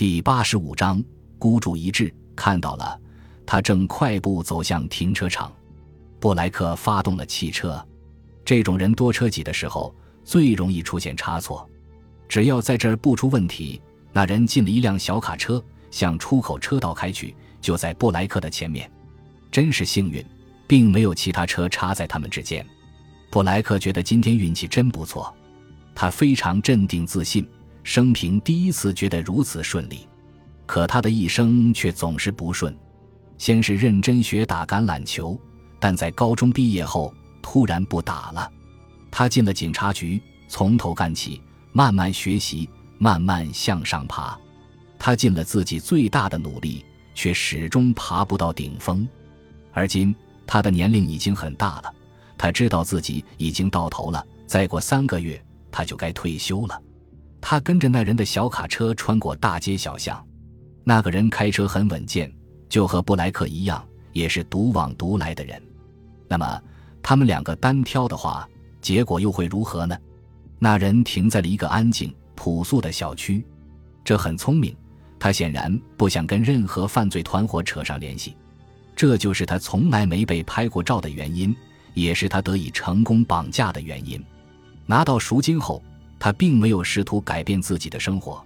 第八十五章孤注一掷。看到了，他正快步走向停车场。布莱克发动了汽车。这种人多车挤的时候最容易出现差错。只要在这儿不出问题，那人进了一辆小卡车，向出口车道开去，就在布莱克的前面。真是幸运，并没有其他车插在他们之间。布莱克觉得今天运气真不错。他非常镇定自信，生平第一次觉得如此顺利。可他的一生却总是不顺。先是认真学打橄榄球，但在高中毕业后突然不打了。他进了警察局，从头干起，慢慢学习，慢慢向上爬。他尽了自己最大的努力，却始终爬不到顶峰。而今他的年龄已经很大了，他知道自己已经到头了。再过三个月，他就该退休了。他跟着那人的小卡车穿过大街小巷。那个人开车很稳健，就和布莱克一样，也是独往独来的人。那么，他们两个单挑的话，结果又会如何呢？那人停在了一个安静、朴素的小区，这很聪明。他显然不想跟任何犯罪团伙扯上联系，这就是他从来没被拍过照的原因，也是他得以成功绑架的原因。拿到赎金后，他并没有试图改变自己的生活。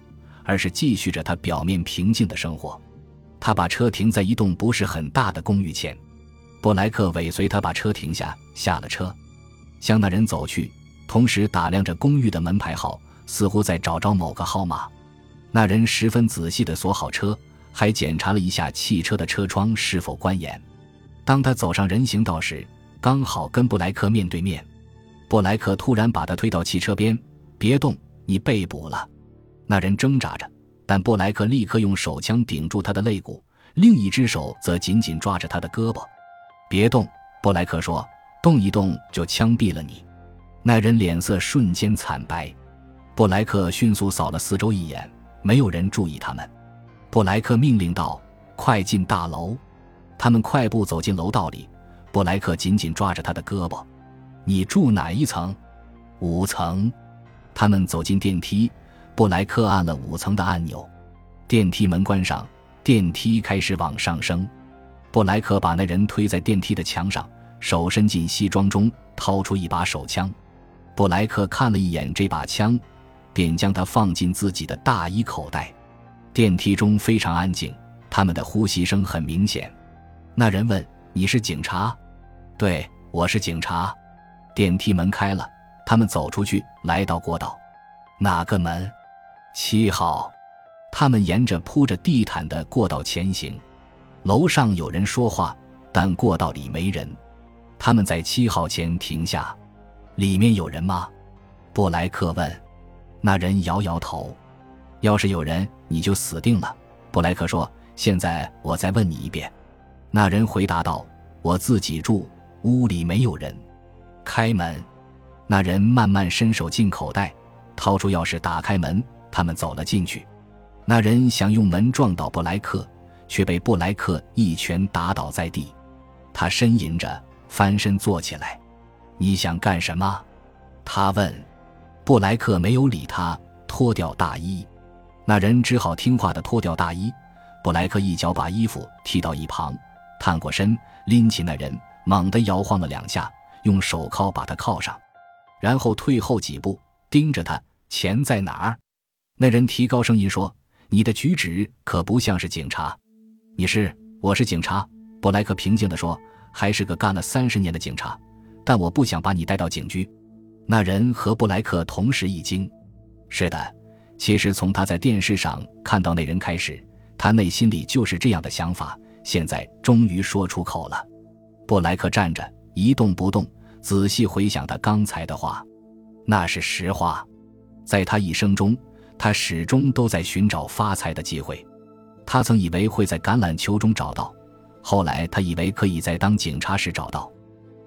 而是继续着他表面平静的生活。他把车停在一栋不是很大的公寓前，布莱克尾随他把车停下，下了车，向那人走去，同时打量着公寓的门牌号，似乎在找着某个号码。那人十分仔细地锁好车，还检查了一下汽车的车窗是否关严。当他走上人行道时，刚好跟布莱克面对面。布莱克突然把他推到汽车边：“别动，你被捕了。”那人挣扎着，但布莱克立刻用手枪顶住他的肋骨，另一只手则紧紧抓着他的胳膊。“别动！”布莱克说，“动一动就枪毙了你。”那人脸色瞬间惨白。布莱克迅速扫了四周一眼，没有人注意他们。布莱克命令道：“快进大楼！”他们快步走进楼道里，布莱克紧紧抓着他的胳膊。“你住哪一层？”“五层。”他们走进电梯。布莱克按了五层的按钮，电梯门关上，电梯开始往上升。布莱克把那人推在电梯的墙上，手伸进西装中，掏出一把手枪。布莱克看了一眼这把枪，便将它放进自己的大衣口袋。电梯中非常安静，他们的呼吸声很明显。那人问：“你是警察？”“对，我是警察。”电梯门开了，他们走出去，来到过道。哪个门？七号，他们沿着铺着地毯的过道前行。楼上有人说话，但过道里没人。他们在七号前停下。里面有人吗？布莱克问。那人摇摇头。要是有人，你就死定了。布莱克说。现在我再问你一遍。那人回答道：“我自己住，屋里没有人。”开门。那人慢慢伸手进口袋，掏出钥匙，打开门。他们走了进去，那人想用门撞倒布莱克，却被布莱克一拳打倒在地。他呻吟着翻身坐起来。“你想干什么？”他问。布莱克没有理他，脱掉大衣。那人只好听话的脱掉大衣。布莱克一脚把衣服踢到一旁，探过身拎起那人，猛地摇晃了两下，用手铐把他铐上，然后退后几步，盯着他：“钱在哪儿？”那人提高声音说：“你的举止可不像是警察。”“你是？我是警察。”布莱克平静地说，“还是个干了三十年的警察，但我不想把你带到警局。”那人和布莱克同时一惊。“是的，其实从他在电视上看到那人开始，他内心里就是这样的想法。现在终于说出口了。”布莱克站着一动不动，仔细回想他刚才的话，那是实话，在他一生中。他始终都在寻找发财的机会，他曾以为会在橄榄球中找到，后来他以为可以在当警察时找到，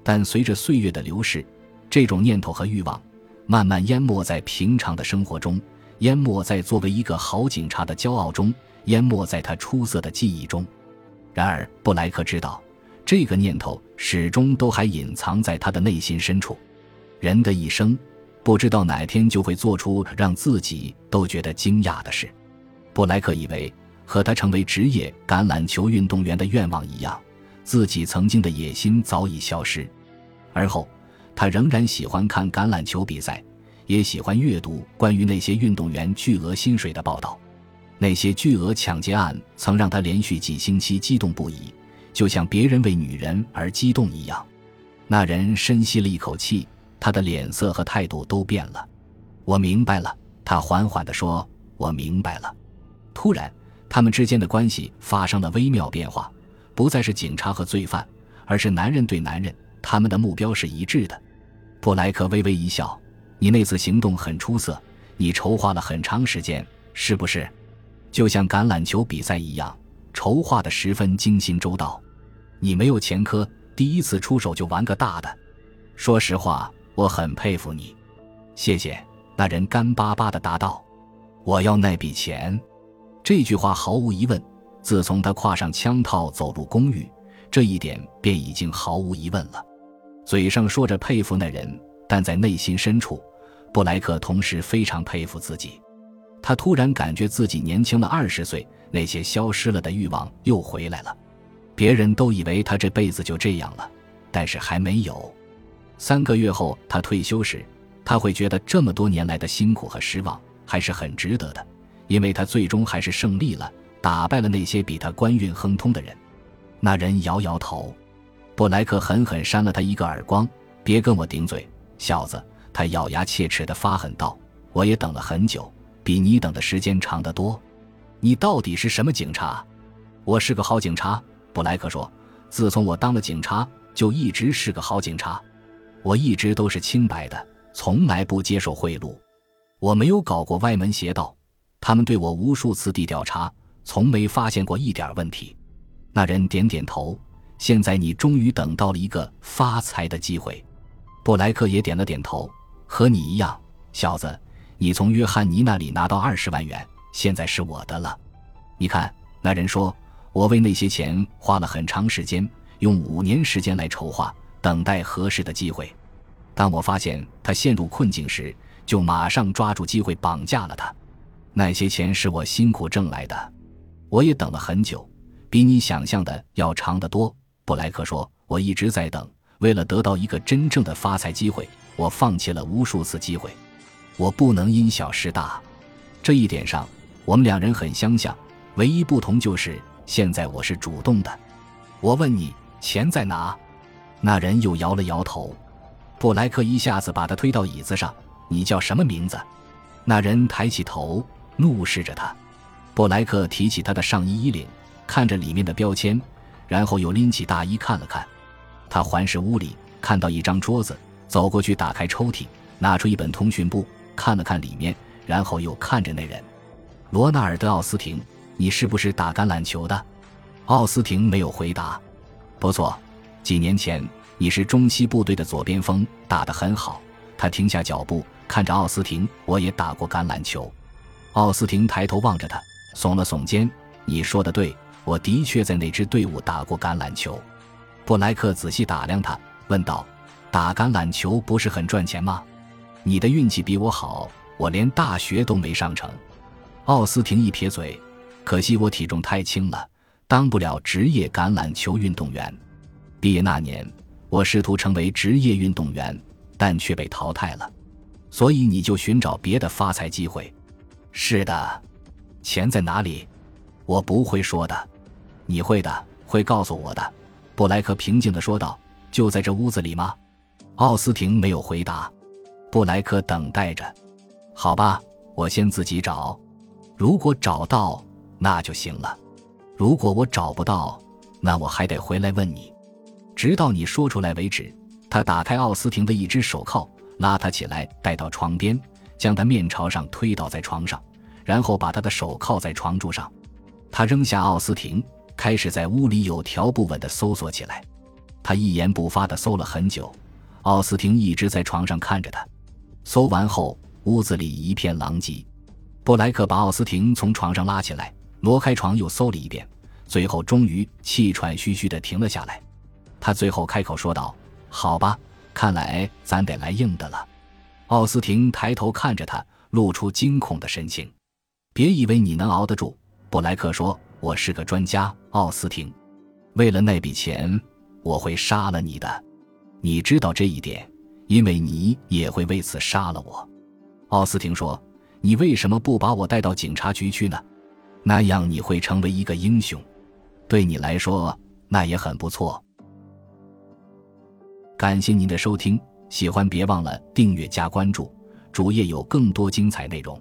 但随着岁月的流逝，这种念头和欲望慢慢淹没在平常的生活中，淹没在作为一个好警察的骄傲中，淹没在他出色的记忆中。然而，布莱克知道，这个念头始终都还隐藏在他的内心深处。人的一生。不知道哪天就会做出让自己都觉得惊讶的事。布莱克以为和他成为职业橄榄球运动员的愿望一样，自己曾经的野心早已消失。而后，他仍然喜欢看橄榄球比赛，也喜欢阅读关于那些运动员巨额薪水的报道。那些巨额抢劫案曾让他连续几星期激动不已，就像别人为女人而激动一样。那人深吸了一口气，他的脸色和态度都变了。我明白了，他缓缓地说：“我明白了。”突然，他们之间的关系发生了微妙变化，不再是警察和罪犯，而是男人对男人。他们的目标是一致的。布莱克微微一笑：“你那次行动很出色，你筹划了很长时间，是不是？”就像橄榄球比赛一样，筹划的十分精心周到。你没有前科，第一次出手就玩个大的。说实话，我很佩服你。谢谢。那人干巴巴的答道：“我要那笔钱。”这句话毫无疑问，自从他挎上枪套走入公寓，这一点便已经毫无疑问了。嘴上说着佩服那人，但在内心深处，布莱克同时非常佩服自己。他突然感觉自己年轻了二十岁，那些消失了的欲望又回来了。别人都以为他这辈子就这样了，但是还没有。三个月后他退休时，他会觉得这么多年来的辛苦和失望还是很值得的，因为他最终还是胜利了，打败了那些比他官运亨通的人。那人摇摇头，布莱克狠狠扇了他一个耳光：“别跟我顶嘴，小子！”他咬牙切齿地发狠道：“我也等了很久。”比你等的时间长得多，你到底是什么警察？我是个好警察，布莱克说。自从我当了警察，就一直是个好警察。我一直都是清白的，从来不接受贿赂，我没有搞过歪门邪道。他们对我无数次地调查，从没发现过一点问题。那人点点头。现在你终于等到了一个发财的机会。布莱克也点了点头，和你一样，小子。你从约翰尼那里拿到二十万元，现在是我的了。你看，那人说，我为那些钱花了很长时间，用五年时间来筹划，等待合适的机会。当我发现他陷入困境时，就马上抓住机会绑架了他。那些钱是我辛苦挣来的，我也等了很久，比你想象的要长得多。布莱克说，我一直在等，为了得到一个真正的发财机会，我放弃了无数次机会。我不能因小失大，这一点上我们两人很相像，唯一不同就是现在我是主动的。我问你钱在哪？那人又摇了摇头。布莱克一下子把他推到椅子上。你叫什么名字？那人抬起头，怒视着他。布莱克提起他的上衣衣领，看着里面的标签，然后又拎起大衣看了看。他环视屋里，看到一张桌子，走过去打开抽屉，拿出一本通讯簿。看了看里面，然后又看着那人，罗纳尔德·奥斯汀，你是不是打橄榄球的？奥斯汀没有回答。不错，几年前你是中西部队的左边锋，打得很好。他停下脚步，看着奥斯汀，我也打过橄榄球。奥斯汀抬头望着他，耸了耸肩。你说的对，我的确在那支队伍打过橄榄球。布莱克仔细打量他，问道：“打橄榄球不是很赚钱吗？”你的运气比我好，我连大学都没上成。奥斯汀一撇嘴，可惜我体重太轻了，当不了职业橄榄球运动员。毕业那年，我试图成为职业运动员，但却被淘汰了。所以你就寻找别的发财机会。是的，钱在哪里？我不会说的，你会的，会告诉我的。布莱克平静地说道：“就在这屋子里吗？”奥斯汀没有回答。布莱克等待着，好吧，我先自己找。如果找到，那就行了；如果我找不到，那我还得回来问你，直到你说出来为止。他打开奥斯汀的一只手铐，拉他起来，带到床边，将他面朝上推倒在床上，然后把他的手铐在床柱上。他扔下奥斯汀，开始在屋里有条不紊地搜索起来。他一言不发地搜了很久，奥斯汀一直在床上看着他。搜完后，屋子里一片狼藉。布莱克把奥斯汀从床上拉起来，挪开床，又搜了一遍，最后终于气喘吁吁地停了下来。他最后开口说道：“好吧，看来咱得来硬的了。”奥斯汀抬头看着他，露出惊恐的神情。别以为你能熬得住。”布莱克说：“我是个专家，奥斯汀。为了那笔钱，我会杀了你的。你知道这一点，因为你也会为此杀了我。”奥斯汀说：“你为什么不把我带到警察局去呢？那样你会成为一个英雄。对你来说，那也很不错。”感谢您的收听，喜欢别忘了订阅加关注，主页有更多精彩内容。